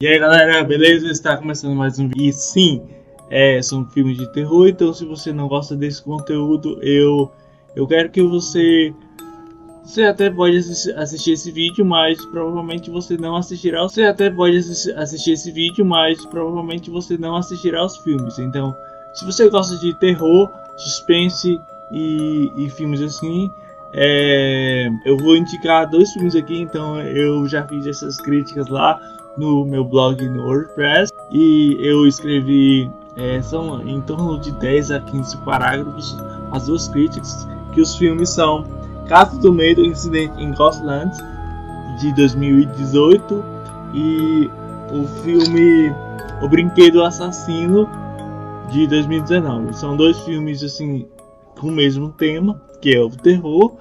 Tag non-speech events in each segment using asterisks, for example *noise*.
E aí galera, beleza? Está começando mais um vídeo. E sim, é, são filmes de terror, então se você não gosta desse conteúdo, eu, eu quero que você. Você até pode assistir esse vídeo, mas provavelmente você não assistirá. Você até pode assistir esse vídeo, mas provavelmente você não assistirá os filmes. Então, se você gosta de terror, suspense e, e filmes assim, é, eu vou indicar dois filmes aqui. Então, eu já fiz essas críticas lá no meu blog no WordPress e eu escrevi é, são em torno de 10 a 15 parágrafos as duas críticas que os filmes são Caso do Medo Incidente em Ghostland de 2018 e o filme O Brinquedo Assassino de 2019. São dois filmes assim com o mesmo tema, que é o terror,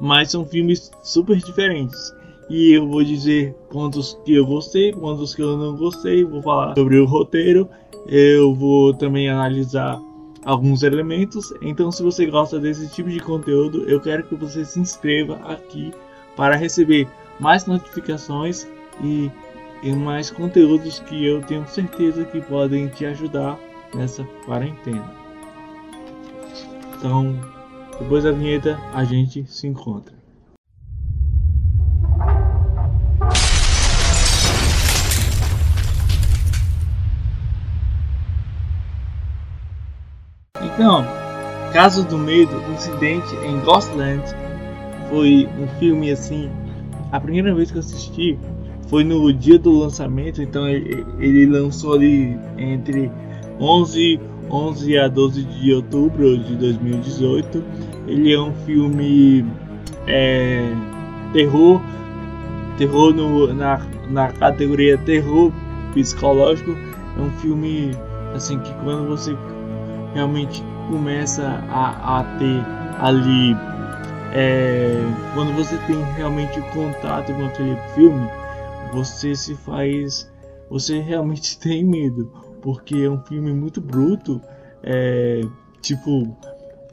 mas são filmes super diferentes e eu vou dizer pontos que eu gostei, pontos que eu não gostei, vou falar sobre o roteiro, eu vou também analisar alguns elementos. Então, se você gosta desse tipo de conteúdo, eu quero que você se inscreva aqui para receber mais notificações e, e mais conteúdos que eu tenho certeza que podem te ajudar nessa quarentena. Então, depois da vinheta, a gente se encontra. Então, Caso do Medo, Incidente em Ghostland foi um filme assim. A primeira vez que eu assisti foi no dia do lançamento, então ele, lançou ali entre 11, 11 a 12 de outubro de 2018. Ele é um filme é, terror, terror no, na, na categoria terror psicológico. É um filme assim que quando você realmente começa a, a ter ali é, quando você tem realmente contato com aquele filme você se faz você realmente *laughs* tem medo porque é um filme muito bruto é, tipo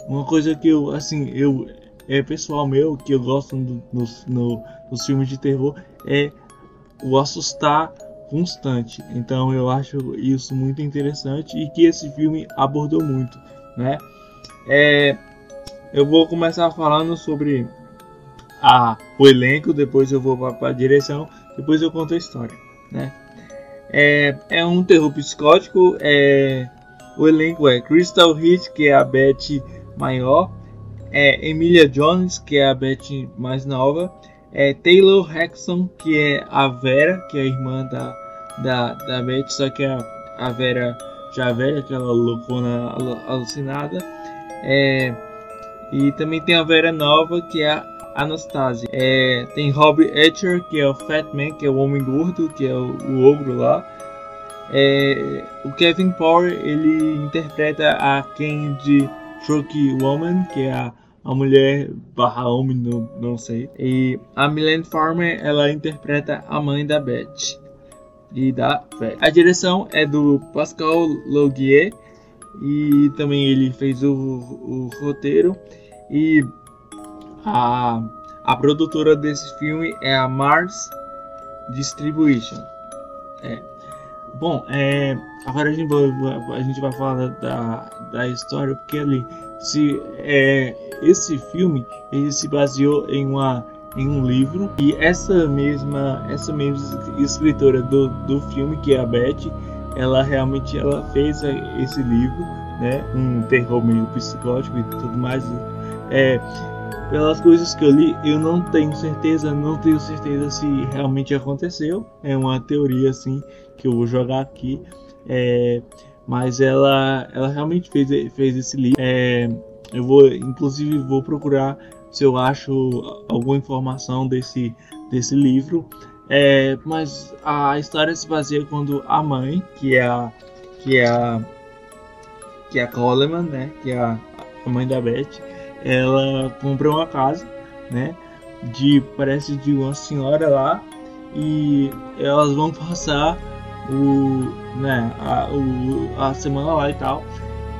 uma coisa que eu assim eu é pessoal meu que eu gosto nos, no, nos filmes de terror é o assustar constante. Então eu acho isso muito interessante e que esse filme abordou muito, né? É, eu vou começar falando sobre a, o elenco, depois eu vou para a direção, depois eu conto a história, né? É, é um terror psicótico. É, o elenco é Crystal Heat, que é a Beth maior, é Emilia Jones, que é a Beth mais nova, é Taylor Hexon, que é a Vera, que é a irmã da, da, da Beth, só que a, a Vera já velha, aquela loucona alucinada. É, e também tem a Vera nova, que é a Anastasia. É, tem Rob Etcher, que é o Fat Man, que é o homem gordo, que é o, o ogro lá. É, o Kevin Power, ele interpreta a Candy Truck Woman, que é a a mulher barra homem, não, não sei. E a Milene Farmer, ela interpreta a mãe da Beth e da Beth. A direção é do Pascal Logier e também ele fez o, o roteiro e a, a produtora desse filme é a Mars Distribution. É. Bom, é, agora a gente, vai, a gente vai falar da, da história porque ali se é, esse filme ele se baseou em uma em um livro e essa mesma essa mesma escritora do, do filme que é a Beth ela realmente ela fez esse livro né um terror meio psicótico e tudo mais é pelas coisas que eu li eu não tenho certeza não tenho certeza se realmente aconteceu é uma teoria assim que eu vou jogar aqui é, mas ela ela realmente fez fez esse livro é, eu vou, inclusive, vou procurar se eu acho alguma informação desse, desse livro. É, mas a história se baseia quando a mãe, que é a que é a que é a Coleman, né, que é a, a mãe da Beth, ela comprou uma casa, né, de parece de uma senhora lá e elas vão passar o, né, a, o, a semana lá e tal.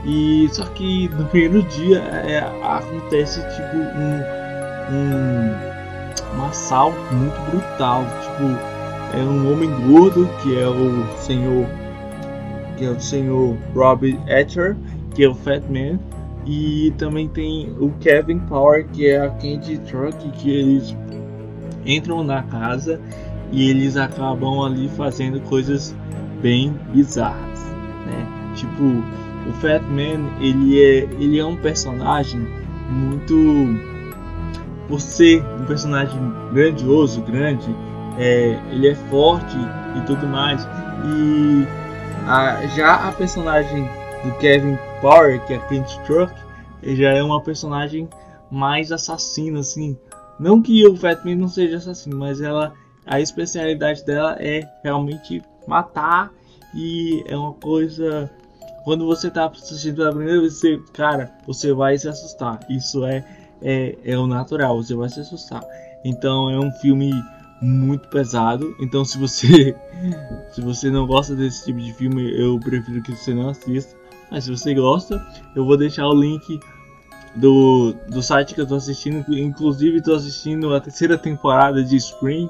E só que no primeiro dia é, acontece tipo um, um, um assalto muito brutal. Tipo, é um homem gordo que é o senhor que é o senhor Robert Etcher, que é o Fat Man, e também tem o Kevin Power, que é a Candy Truck, que eles entram na casa e eles acabam ali fazendo coisas bem bizarras, né? Tipo, o Fat Man, ele é, ele é um personagem muito por ser um personagem grandioso, grande, é, ele é forte e tudo mais. E a, já a personagem do Kevin Power, que é Clint Truck, já é uma personagem mais assassina, assim. Não que o Fatman não seja assassino, mas ela a especialidade dela é realmente matar e é uma coisa quando você tá assistindo pela primeira vez, você, cara, você vai se assustar. Isso é, é, é o natural, você vai se assustar. Então é um filme muito pesado. Então se você *laughs* se você não gosta desse tipo de filme, eu prefiro que você não assista. Mas se você gosta, eu vou deixar o link do, do site que eu tô assistindo. Inclusive estou assistindo a terceira temporada de Spring.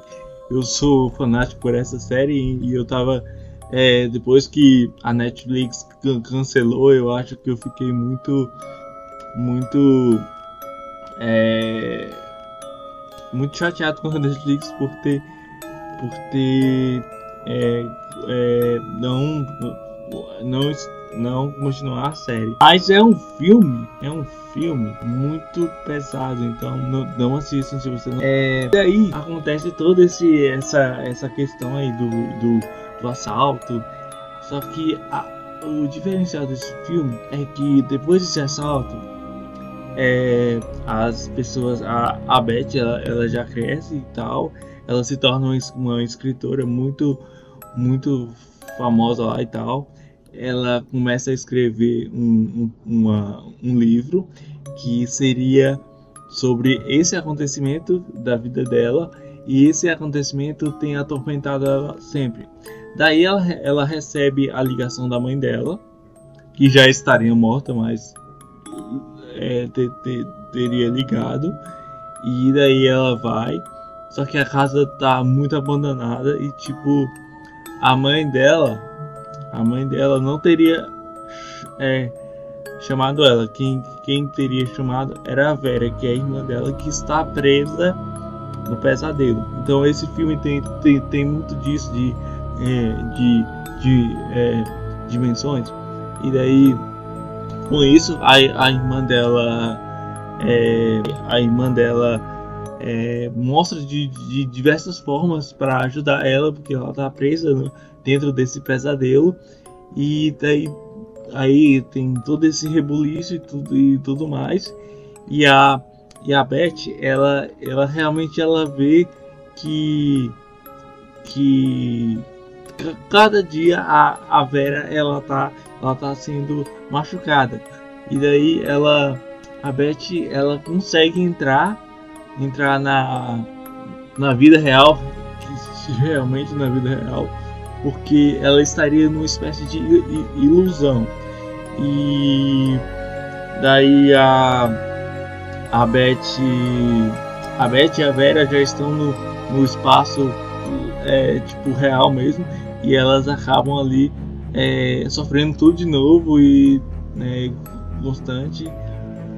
Eu sou fanático por essa série e eu tava é, depois que a Netflix cancelou, eu acho que eu fiquei muito muito é, muito chateado com a Netflix por ter por ter é, é, não não não continuar a série. Mas é um filme, é um filme muito pesado, então não, não assistam se você não. É, daí acontece toda esse essa essa questão aí do, do, do assalto. Só que a, o diferencial desse filme é que depois desse assalto é, as pessoas, a, a Beth, ela, ela já cresce e tal, ela se torna uma, uma escritora muito, muito famosa lá e tal. Ela começa a escrever um, um, uma, um livro que seria sobre esse acontecimento da vida dela e esse acontecimento tem atormentado ela sempre. Daí ela, ela recebe a ligação da mãe dela, que já estaria morta, mas é, ter, ter, teria ligado. E daí ela vai. Só que a casa tá muito abandonada e tipo a mãe dela, a mãe dela não teria é, chamado ela. Quem, quem teria chamado era a Vera, que é a irmã dela que está presa no pesadelo. Então esse filme tem, tem, tem muito disso de, é, de, de é, dimensões. E daí com isso, a, a irmã dela, é, a irmã dela é, mostra de, de, diversas formas para ajudar ela, porque ela está presa no, dentro desse pesadelo. E daí aí tem todo esse rebuliço e tudo, e tudo mais. E a, e a Beth, ela, ela realmente ela vê que que cada dia a, a Vera ela tá ela tá sendo machucada. E daí ela a Beth ela consegue entrar entrar na na vida real, *laughs* realmente na vida real, porque ela estaria numa espécie de ilusão. E daí a a Beth a Beth e a Vera já estão no, no espaço é, tipo real mesmo e elas acabam ali é, sofrendo tudo de novo e né, constante.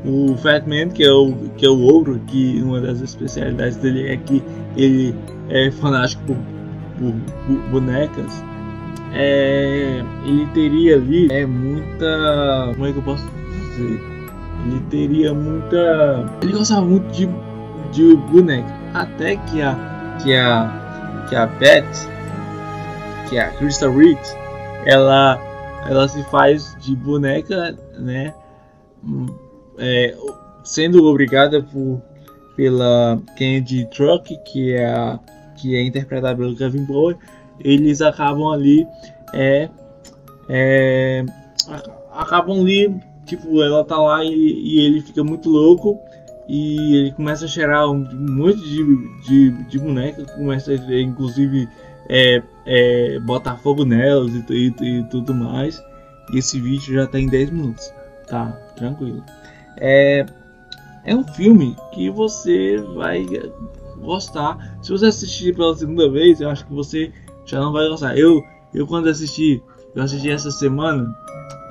O Fatman, que é o que é o ogro, que uma das especialidades dele é que ele é fanático por, por, bonecas. É, ele teria ali é muita, como é que eu posso dizer? Ele teria muita, ele gostava muito de, de boneca, até que a que a que a Beth, que a Crystal Reed, ela ela se faz de boneca, né? É, sendo obrigada por pela Candy Truck, que é a, que é interpretada pelo Kevin Bowie, eles acabam ali é, é acabam ali tipo ela tá lá e, e, ele fica muito louco e ele começa a cheirar um monte de, de, de boneca, começa a, inclusive é, é, botar fogo nelas e, e, e, tudo mais. E esse vídeo já tem 10 minutos, tá? Tranquilo. É, é um filme que você vai gostar. Se você assistir pela segunda vez, eu acho que você já não vai gostar. Eu, eu quando assisti, eu assisti essa semana,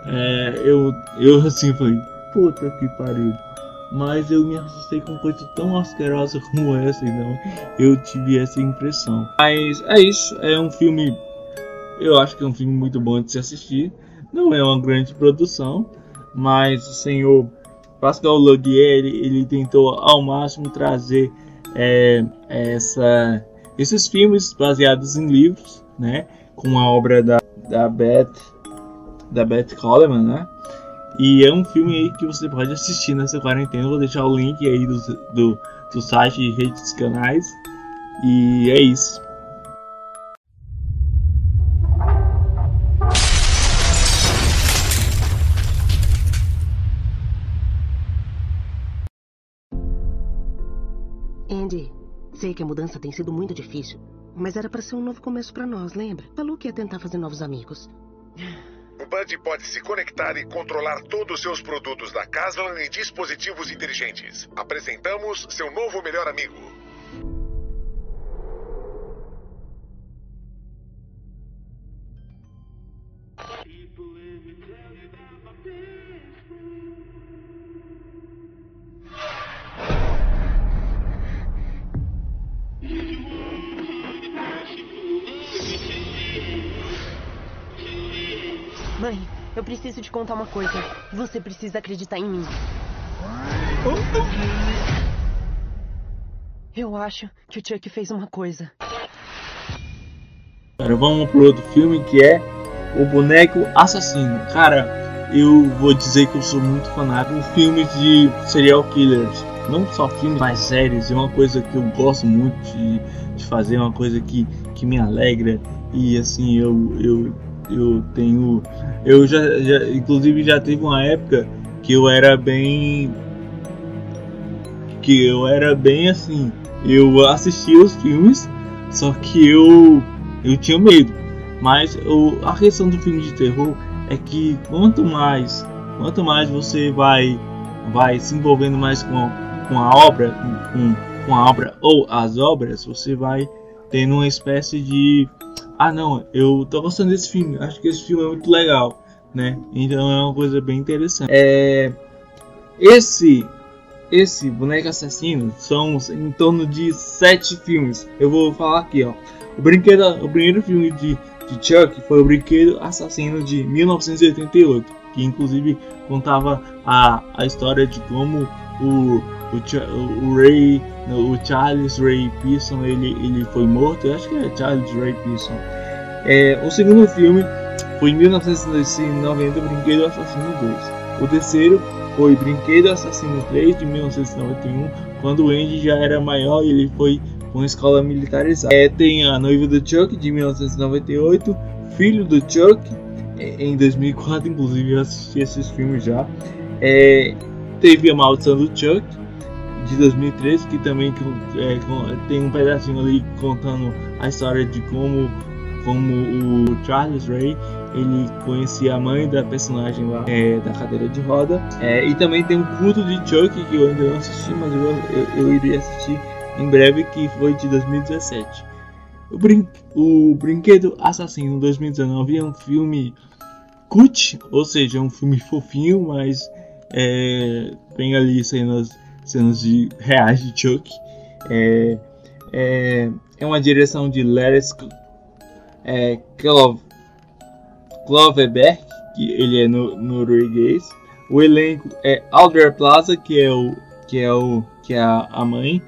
é, eu, eu assim falei, puta que pariu. Mas eu me assustei com coisa tão asquerosa como essa, então eu tive essa impressão. Mas é isso, é um filme, eu acho que é um filme muito bom de se assistir. Não é uma grande produção, mas o senhor Pascal Laugier ele, ele tentou ao máximo trazer é, essa, esses filmes baseados em livros, né, com a obra da, da Beth da Beth Coleman, né? E é um filme aí que você pode assistir nessa quarentena. vou deixar o link aí do, do, do site e redes canais. E é isso. Que a mudança tem sido muito difícil, mas era para ser um novo começo para nós, lembra? Falou que ia tentar fazer novos amigos. O Bud pode se conectar e controlar todos os seus produtos da Caslan e dispositivos inteligentes. Apresentamos seu novo melhor amigo. Eu preciso te contar uma coisa. Você precisa acreditar em mim. Eu acho que o Chuck fez uma coisa. Agora vamos pro outro filme que é O Boneco Assassino. Cara, eu vou dizer que eu sou muito fanático de filmes de serial killers. Não só filmes, mas séries. É uma coisa que eu gosto muito de, de fazer, uma coisa que, que me alegra. E assim, eu, eu eu tenho. Eu já, já, inclusive, já teve uma época que eu era bem. Que eu era bem assim. Eu assistia os filmes, só que eu. Eu tinha medo. Mas eu, a questão do filme de terror é que quanto mais. Quanto mais você vai. Vai se envolvendo mais com a, com a obra. Com, com a obra ou as obras, você vai tendo uma espécie de ah não, eu tô gostando desse filme, acho que esse filme é muito legal, né? Então é uma coisa bem interessante. É, esse esse boneco assassino são em torno de sete filmes. Eu vou falar aqui, ó. O brinquedo, o primeiro filme de, de Chuck foi o Brinquedo Assassino de 1988, que inclusive contava a, a história de como o o, o Ray, o Charles Ray Pearson, ele, ele foi morto, eu acho que é Charles Ray Pearson. É, o segundo filme foi em 1990, Brinquedo Assassino 2. O terceiro foi Brinquedo Assassino 3, de 1991, quando o Andy já era maior e ele foi com escola militarizada. É, tem A Noiva do Chuck, de 1998, Filho do Chuck, é, em 2004, inclusive eu assisti esses filmes já. É, teve A Maldição do Chuck, de 2013, que também é, tem um pedacinho ali contando a história de como, como o Charles Ray ele conhecia a mãe da personagem lá é, da cadeira de roda. É, e também tem o culto de Chuck que eu ainda não assisti, mas eu, eu, eu iria assistir em breve, que foi de 2017. O, brin o Brinquedo Assassino 2019 é um filme cult, ou seja, um filme fofinho, mas é, tem ali cenas cenas de reais de Chuck. É, é, é uma direção de Larry é, Kloverberg, que ele é no, norueguês. O elenco é Alder Plaza, que é o que é o que é a mãe,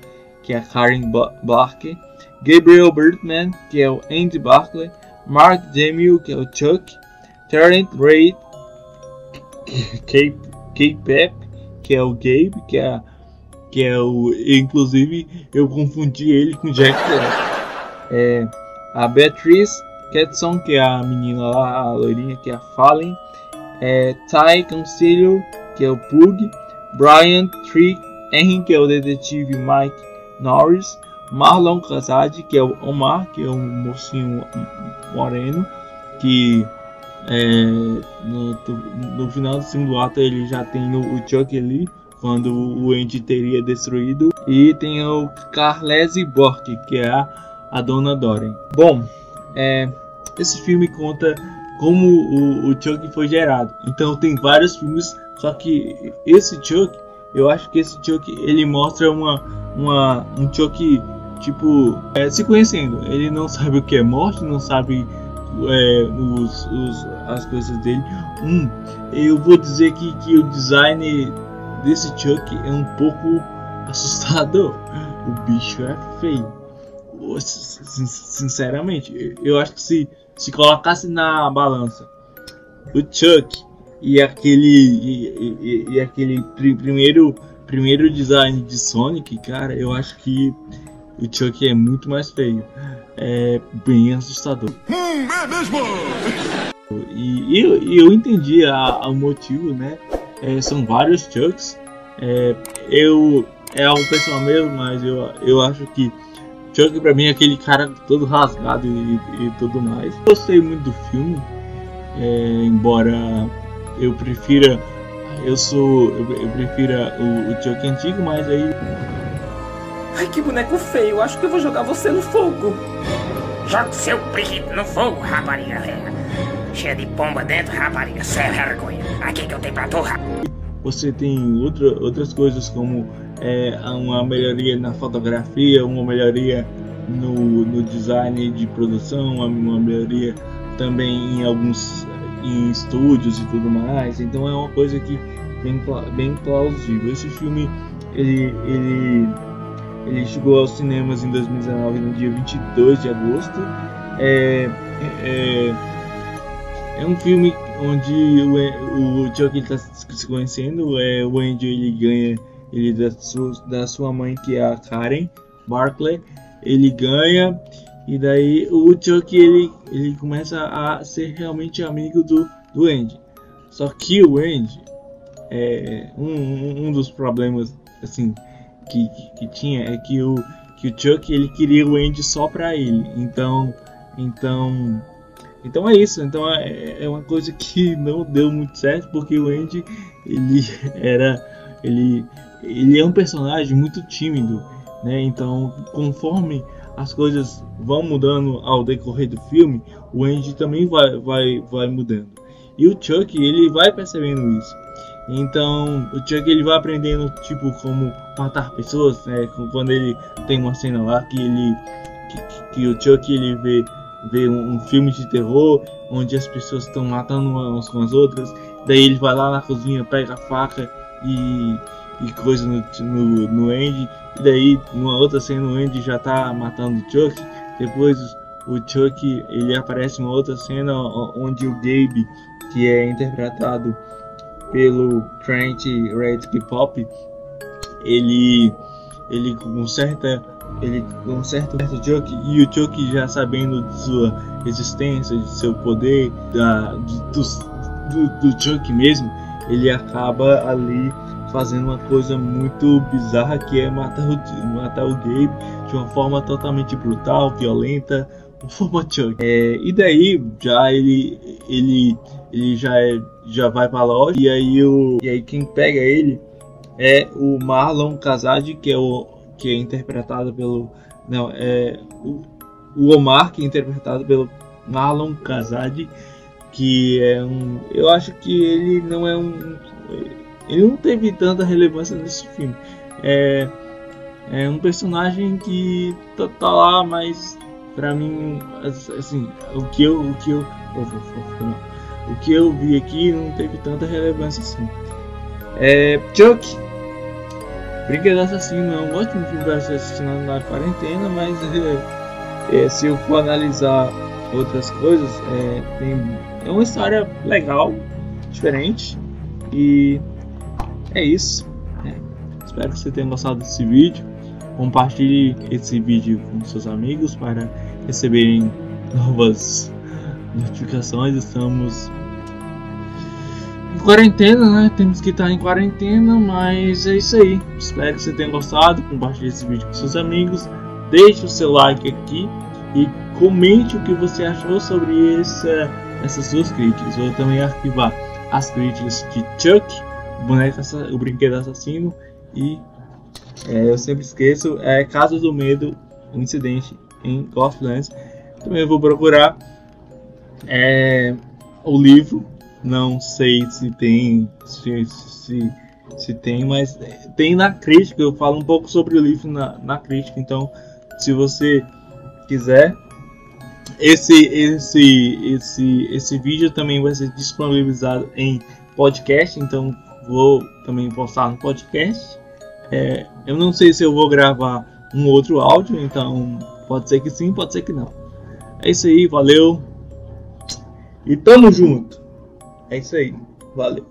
que é Karen Barker. Gabriel Bertman, que é o Andy Barclay. Mark Demille, que é o Chuck. Terrence Reid, Kate, Kate Pep, que é o Gabe, que é a que é o. Inclusive, eu confundi ele com Jack Black. É, a Beatriz Ketson, que é a menina lá, a loirinha, que é a Fallen. É, Ty Concilio, que é o Pug. Brian Trick Henry, que é o detetive Mike Norris. Marlon Casade, que é o Omar, que é um mocinho moreno, que é, no, no, final do segundo ato ele já tem o, o Chuck ali quando o Andy teria destruído E tem o Carlese Bork, que é a, a dona Doren. Bom, é, esse filme conta como o, o Chuck foi gerado. Então tem vários filmes, só que esse Chuck, eu acho que esse Chuck ele mostra uma, uma um Chuck tipo é, se conhecendo. Ele não sabe o que é morte, não sabe é, os, os, as coisas dele. Hum, eu vou dizer que, que o design desse Chuck é um pouco *laughs* assustador. O bicho é feio. Sinceramente, eu acho que se, se colocasse na balança o Chuck e aquele e, e, e aquele primeiro primeiro design de Sonic, cara, eu acho que o Chuck é muito mais feio. É bem assustador. Hum, é mesmo? E, eu, eu entendi o motivo, né? É, são vários Chucks. É, eu é um pessoal mesmo, mas eu, eu acho que Chuck pra mim é aquele cara todo rasgado e, e tudo mais. Gostei muito do filme, é, embora eu prefira. Eu sou. Eu, eu prefira o, o Chuck antigo, mas aí. Ai que boneco feio, acho que eu vou jogar você no fogo. Joga seu periquito no fogo, rapariga. Cheia de pomba dentro, rapariga, sem vergonha. Aqui que eu tenho pra torrar. Você tem outra, outras coisas como é, uma melhoria na fotografia, uma melhoria no, no design de produção, uma, uma melhoria também em alguns em estúdios e tudo mais. Então é uma coisa que bem, bem plausível. Esse filme ele, ele, ele chegou aos cinemas em 2019 no dia 22 de agosto. É, é, é um filme onde o, o Chuck está se conhecendo, é, o Andy ele ganha ele da sua, da sua mãe que é a Karen Barclay, ele ganha e daí o Chuck ele, ele começa a ser realmente amigo do, do Andy. Só que o Andy é um, um dos problemas assim que, que, que tinha é que o que o Chuck ele queria o Andy só para ele. Então então então é isso. Então é, é uma coisa que não deu muito certo porque o Andy ele *laughs* era ele ele é um personagem muito tímido, né? Então, conforme as coisas vão mudando ao decorrer do filme, o Andy também vai, vai, vai mudando. E o Chuck, ele vai percebendo isso. Então, o Chuck ele vai aprendendo tipo como matar pessoas, né? Quando ele tem uma cena lá que ele que, que o Chuck ele vê vê um, um, filme de terror onde as pessoas estão matando umas com as outras, daí ele vai lá na cozinha, pega a faca e e coisa no, no, no Andy. E daí, numa outra cena, o Andy já tá matando o Chuck. Depois, o Chuck ele aparece em uma outra cena onde o Gabe, que é interpretado pelo Trent Redknapp Pop, ele ele conserta ele conserta o Chuck e o Chuck já sabendo de sua existência, de seu poder, da, do, do, do Chuck mesmo, ele acaba ali fazendo uma coisa muito bizarra que é matar o, matar o Gabe de uma forma totalmente brutal, violenta, uma forma Chuck. É, e daí já ele ele ele já é, já vai para loja e aí o e aí quem pega ele é o Marlon Kazadi que é o que é interpretado pelo não é o, o Omar que é interpretado pelo Marlon Kazadi que é um eu acho que ele não é um ele não teve tanta relevância nesse filme. É, é um personagem que tá, tá lá, mas para mim, assim, o que eu, o que eu, o que eu vi aqui não teve tanta relevância assim. É, Chuck, Brinquedo Assassino é um ótimo filme para ser assistido na quarentena, mas é, *laughs* se eu for analisar outras coisas, é, tem, é uma história legal, diferente e é isso. É. Espero que você tenha gostado desse vídeo. Compartilhe esse vídeo com seus amigos para receberem *laughs* novas notificações. Estamos quarentena, né? Temos que estar em quarentena, mas é isso aí. Espero que você tenha gostado. Compartilhe esse vídeo com seus amigos. Deixe o seu like aqui e comente o que você achou sobre essa, essas suas críticas. Vou também arquivar as críticas de Chuck boneco, o brinquedo assassino e É, eu sempre esqueço. É Casa do Medo, um incidente em Ghostlands. Também vou procurar é, o livro. Não sei se tem, se, se, se tem, mas tem na crítica. Eu falo um pouco sobre o livro na, na crítica. Então, se você quiser, esse, esse, esse, esse vídeo também vai ser disponibilizado em podcast. Então, vou também postar no podcast. É, eu não sei se eu vou gravar um outro áudio, então pode ser que sim, pode ser que não. É isso aí, valeu. E tamo junto. É isso aí, valeu.